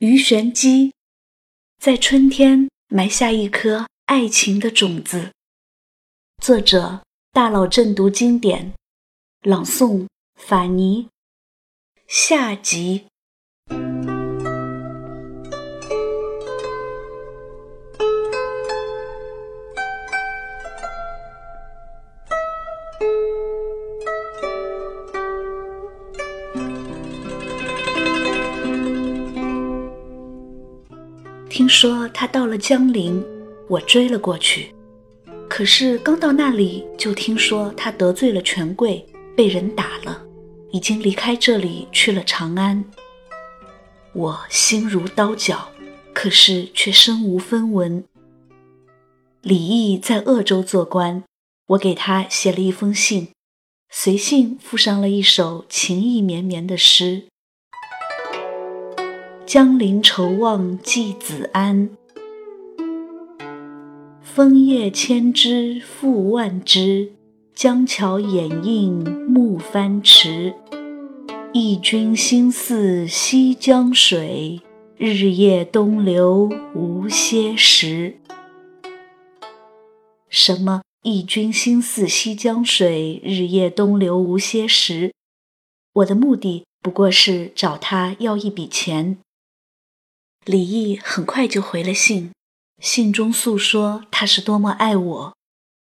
鱼玄机在春天埋下一颗爱情的种子。作者：大佬正读经典，朗诵：法尼。下集。听说他到了江陵，我追了过去。可是刚到那里，就听说他得罪了权贵，被人打了，已经离开这里去了长安。我心如刀绞，可是却身无分文。李毅在鄂州做官，我给他写了一封信，随信附上了一首情意绵绵的诗。江陵愁望寄子安，枫叶千枝复万枝，江桥掩映暮帆迟。忆君心似西江水，日夜东流无歇时。什么？忆君心似西江水，日夜东流无歇时。我的目的不过是找他要一笔钱。李毅很快就回了信，信中诉说他是多么爱我，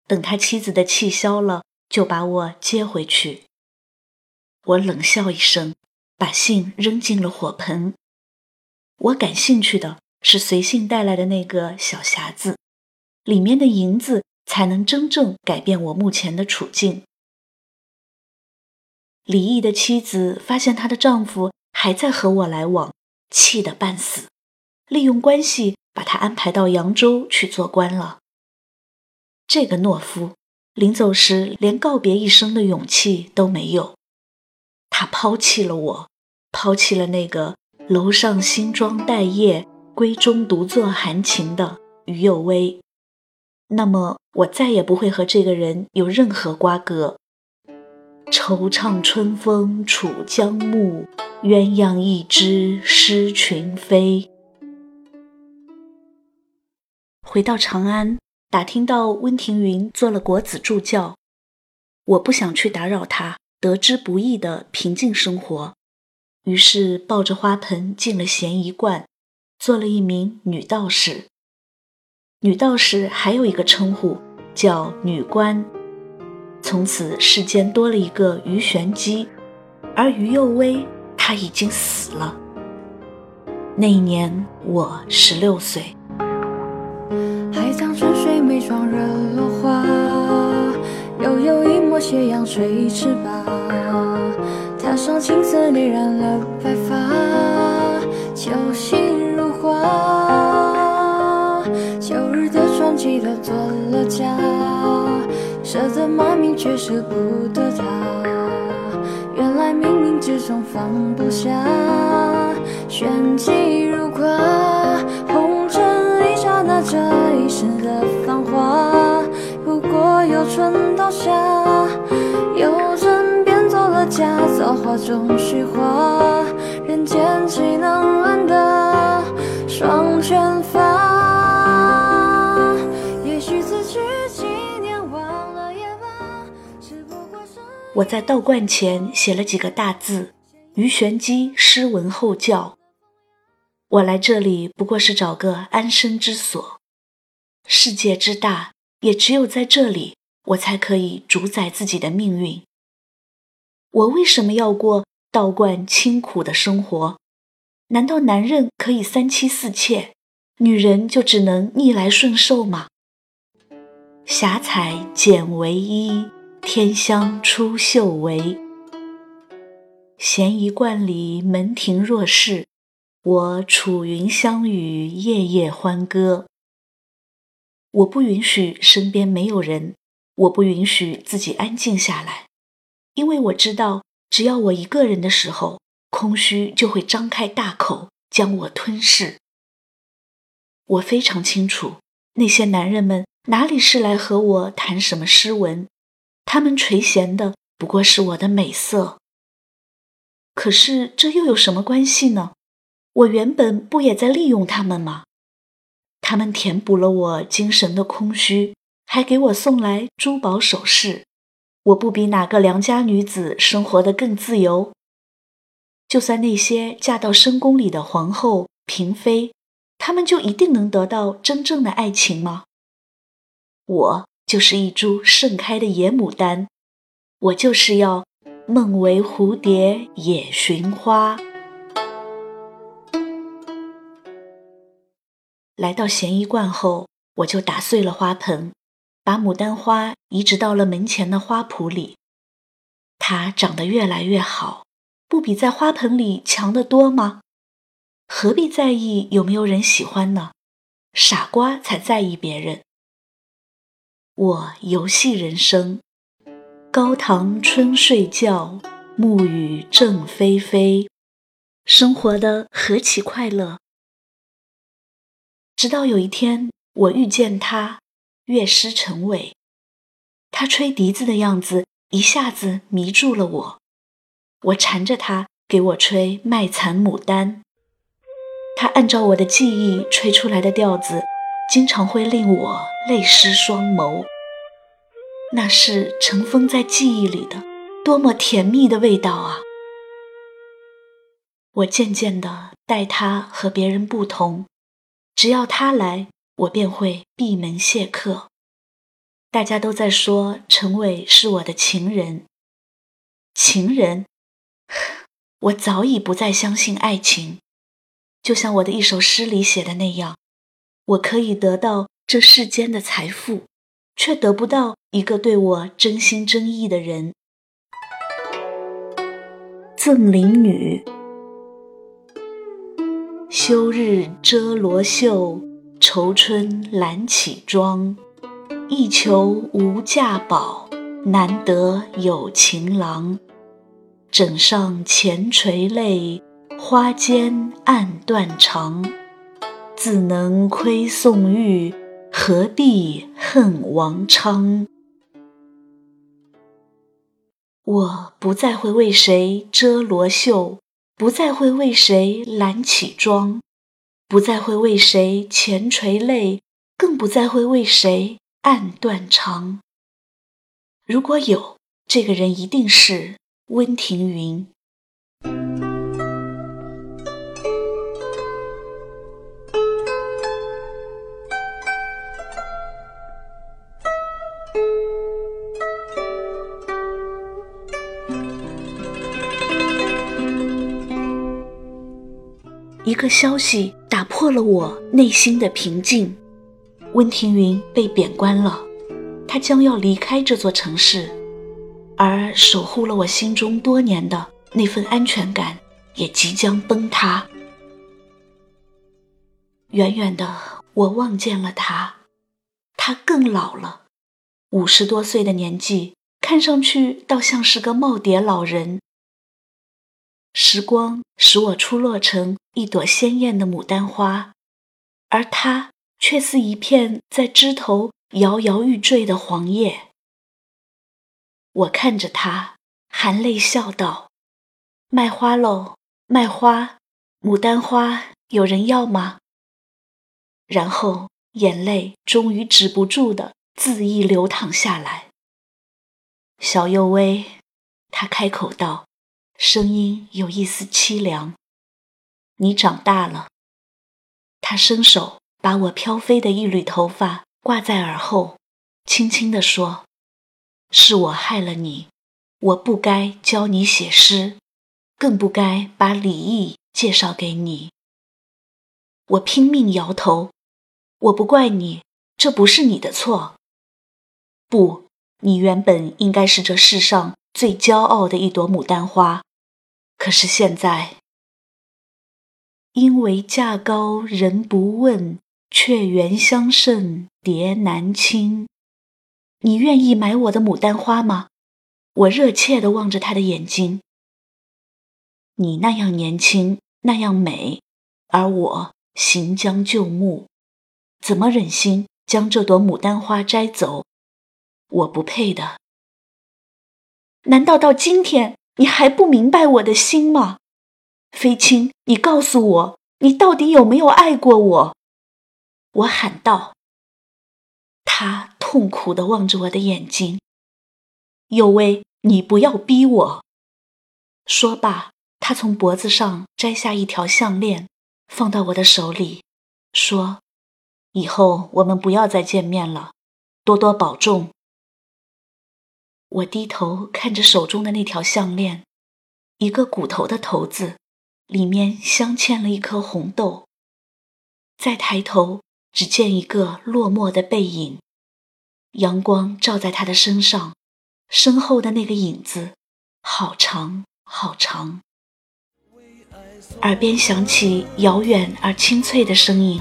等他妻子的气消了，就把我接回去。我冷笑一声，把信扔进了火盆。我感兴趣的是随信带来的那个小匣子，里面的银子才能真正改变我目前的处境。李毅的妻子发现她的丈夫还在和我来往，气得半死。利用关系把他安排到扬州去做官了。这个懦夫临走时连告别一声的勇气都没有，他抛弃了我，抛弃了那个楼上新妆待业、闺中独坐含情的于右威。那么我再也不会和这个人有任何瓜葛。惆怅春风楚江暮，鸳鸯一只失群飞。回到长安，打听到温庭筠做了国子助教，我不想去打扰他得之不易的平静生活，于是抱着花盆进了咸宜观，做了一名女道士。女道士还有一个称呼叫女官。从此世间多了一个鱼玄机，而于幼薇她已经死了。那一年我十六岁。斜阳垂翅膀。踏上青色你染了白发，秋心如花。旧日的传奇都做了假，舍得骂名却舍不得他。原来冥冥之中放不下，玄机如刮。春到夏，由真变作了假，造化中虚化，人间岂能安得双全法？也许此去几年，忘了也罢。只不过是我在道观前写了几个大字：“于玄机诗文后教。”我来这里不过是找个安身之所。世界之大，也只有在这里，我才可以主宰自己的命运。我为什么要过道观清苦的生活？难道男人可以三妻四妾，女人就只能逆来顺受吗？霞彩剪为衣，天香出绣为。闲宜观里门庭若市。我楚云香雨，夜夜欢歌。我不允许身边没有人，我不允许自己安静下来，因为我知道，只要我一个人的时候，空虚就会张开大口将我吞噬。我非常清楚，那些男人们哪里是来和我谈什么诗文，他们垂涎的不过是我的美色。可是这又有什么关系呢？我原本不也在利用他们吗？他们填补了我精神的空虚，还给我送来珠宝首饰。我不比哪个良家女子生活的更自由？就算那些嫁到深宫里的皇后、嫔妃，她们就一定能得到真正的爱情吗？我就是一株盛开的野牡丹，我就是要梦为蝴蝶，也寻花。来到咸宜观后，我就打碎了花盆，把牡丹花移植到了门前的花圃里。它长得越来越好，不比在花盆里强得多吗？何必在意有没有人喜欢呢？傻瓜才在意别人。我游戏人生，高堂春睡觉，暮雨正霏霏，生活的何其快乐！直到有一天，我遇见他，乐师陈伟。他吹笛子的样子一下子迷住了我。我缠着他给我吹《卖残牡丹》，他按照我的记忆吹出来的调子，经常会令我泪湿双眸。那是尘封在记忆里的多么甜蜜的味道啊！我渐渐地待他和别人不同。只要他来，我便会闭门谢客。大家都在说陈伟是我的情人，情人，我早已不再相信爱情。就像我的一首诗里写的那样，我可以得到这世间的财富，却得不到一个对我真心真意的人。赠邻女。休日遮罗袖，愁春懒起妆。一求无价宝，难得有情郎。枕上前垂泪，花间暗断肠。自能窥宋玉，何必恨王昌？我不再会为谁遮罗袖。不再会为谁揽起妆，不再会为谁前垂泪，更不再会为谁暗断肠。如果有这个人，一定是温庭筠。一个消息打破了我内心的平静，温庭筠被贬官了，他将要离开这座城市，而守护了我心中多年的那份安全感也即将崩塌。远远的，我望见了他，他更老了，五十多岁的年纪，看上去倒像是个耄耋老人。时光使我出落成一朵鲜艳的牡丹花，而它却似一片在枝头摇摇欲坠的黄叶。我看着他，含泪笑道：“卖花喽，卖花！牡丹花有人要吗？”然后眼泪终于止不住的恣意流淌下来。小幼薇，他开口道。声音有一丝凄凉。你长大了。他伸手把我飘飞的一缕头发挂在耳后，轻轻地说：“是我害了你，我不该教你写诗，更不该把李毅介绍给你。”我拼命摇头：“我不怪你，这不是你的错。不，你原本应该是这世上最骄傲的一朵牡丹花。”可是现在，因为价高人不问，却缘相胜蝶难亲。你愿意买我的牡丹花吗？我热切地望着他的眼睛。你那样年轻，那样美，而我行将就木，怎么忍心将这朵牡丹花摘走？我不配的。难道到今天？你还不明白我的心吗，飞青？你告诉我，你到底有没有爱过我？我喊道。他痛苦地望着我的眼睛。有为，你不要逼我。说罢，他从脖子上摘下一条项链，放到我的手里，说：“以后我们不要再见面了，多多保重。”我低头看着手中的那条项链，一个骨头的头子。里面镶嵌了一颗红豆。再抬头，只见一个落寞的背影，阳光照在他的身上，身后的那个影子，好长好长。耳边响起遥远而清脆的声音：“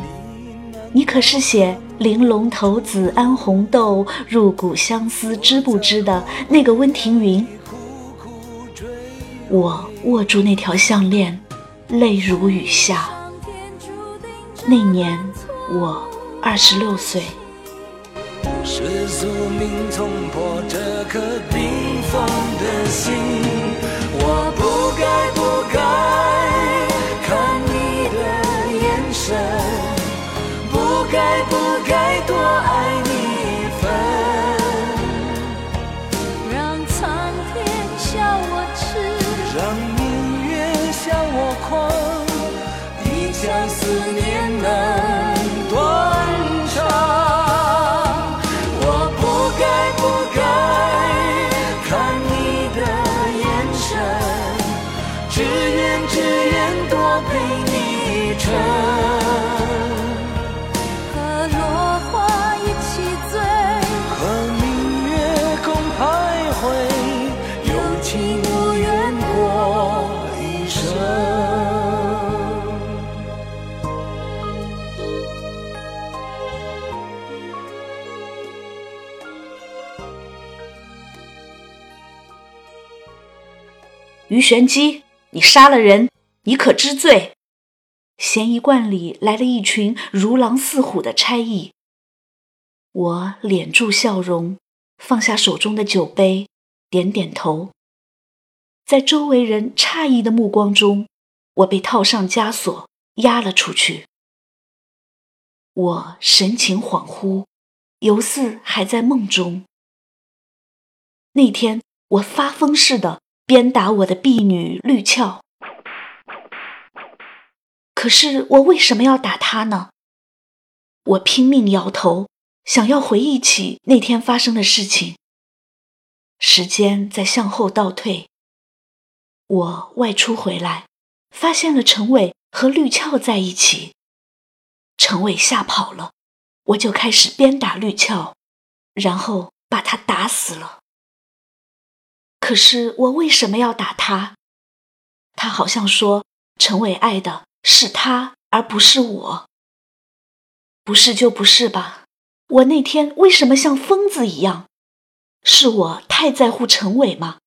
你可是写‘玲珑骰子安红豆，入骨相思知不知’的那个温庭筠？”我握住那条项链。泪如雨下。那年我二十六岁。是宿命冲破这颗冰封的心，我不该不该于玄机，你杀了人，你可知罪？嫌疑罐里来了一群如狼似虎的差役。我敛住笑容，放下手中的酒杯，点点头。在周围人诧异的目光中，我被套上枷锁，押了出去。我神情恍惚，犹似还在梦中。那天，我发疯似的。鞭打我的婢女绿俏，可是我为什么要打她呢？我拼命摇头，想要回忆起那天发生的事情。时间在向后倒退，我外出回来，发现了陈伟和绿俏在一起。陈伟吓跑了，我就开始鞭打绿俏，然后把他打死了。可是我为什么要打他？他好像说陈伟爱的是他，而不是我。不是就不是吧？我那天为什么像疯子一样？是我太在乎陈伟吗？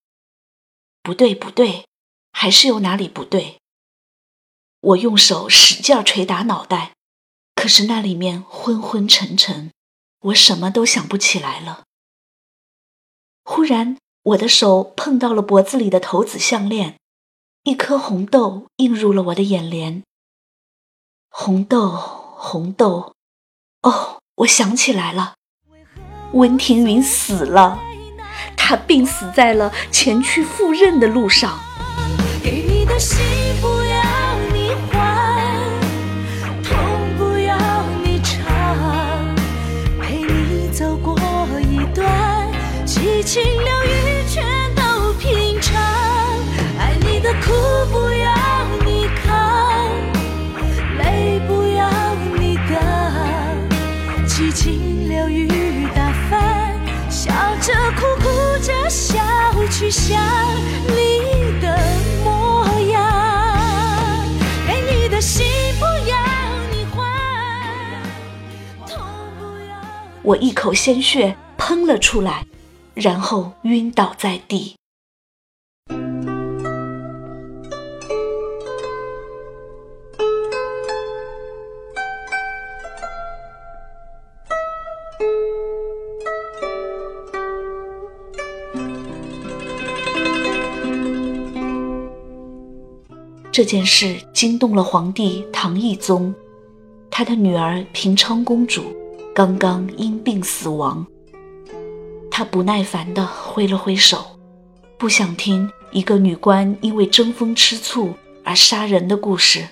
不对，不对，还是有哪里不对？我用手使劲捶打脑袋，可是那里面昏昏沉沉，我什么都想不起来了。忽然。我的手碰到了脖子里的头子项链，一颗红豆映入了我的眼帘。红豆，红豆，哦，我想起来了，温庭筠死了，他病死在了前去赴任的路上。给你的心不要你还，痛不要你尝，陪你走过一段凄清去想你的模样，给你的心不要你还，痛不要。我一口鲜血喷了出来，然后晕倒在地。这件事惊动了皇帝唐懿宗，他的女儿平昌公主刚刚因病死亡。他不耐烦地挥了挥手，不想听一个女官因为争风吃醋而杀人的故事。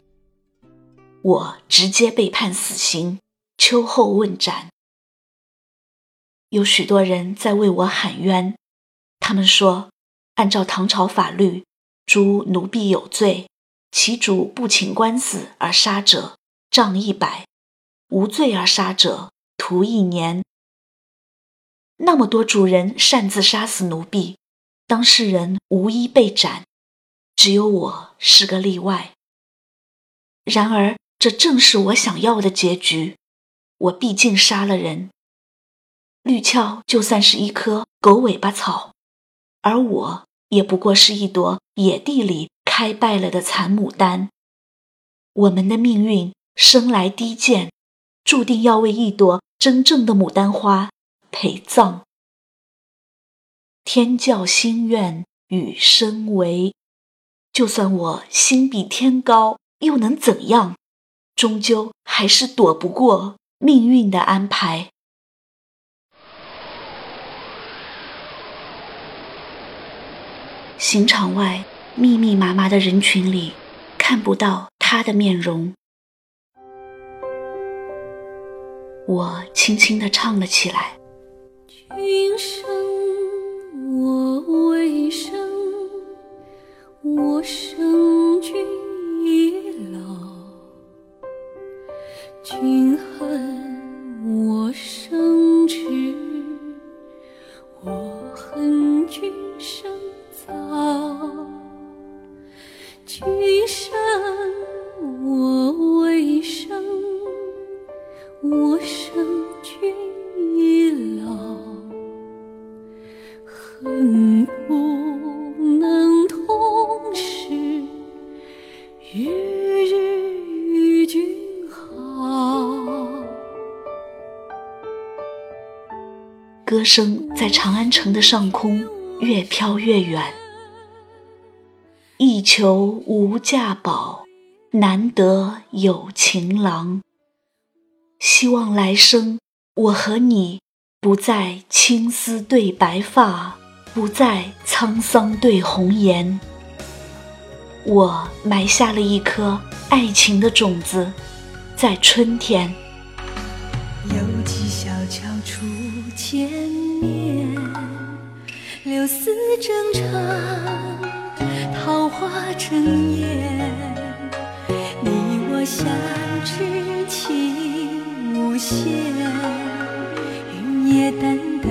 我直接被判死刑，秋后问斩。有许多人在为我喊冤，他们说，按照唐朝法律，诛奴婢有罪，其主不请官司而杀者，杖一百；无罪而杀者，徒一年。那么多主人擅自杀死奴婢，当事人无一被斩，只有我是个例外。然而，这正是我想要的结局。我毕竟杀了人。绿鞘就算是一棵狗尾巴草，而我也不过是一朵野地里开败了的残牡丹。我们的命运生来低贱，注定要为一朵真正的牡丹花陪葬。天教心愿与身为，就算我心比天高，又能怎样？终究还是躲不过命运的安排。刑场外密密麻麻的人群里，看不到他的面容。我轻轻地唱了起来。君生我未生，我生君已老。君恨我生声在长安城的上空越飘越远。一求无价宝，难得有情郎。希望来生我和你不再青丝对白发，不再沧桑对红颜。我埋下了一颗爱情的种子，在春天。柳丝正长。桃花争艳，你我相知情无限，云也淡淡，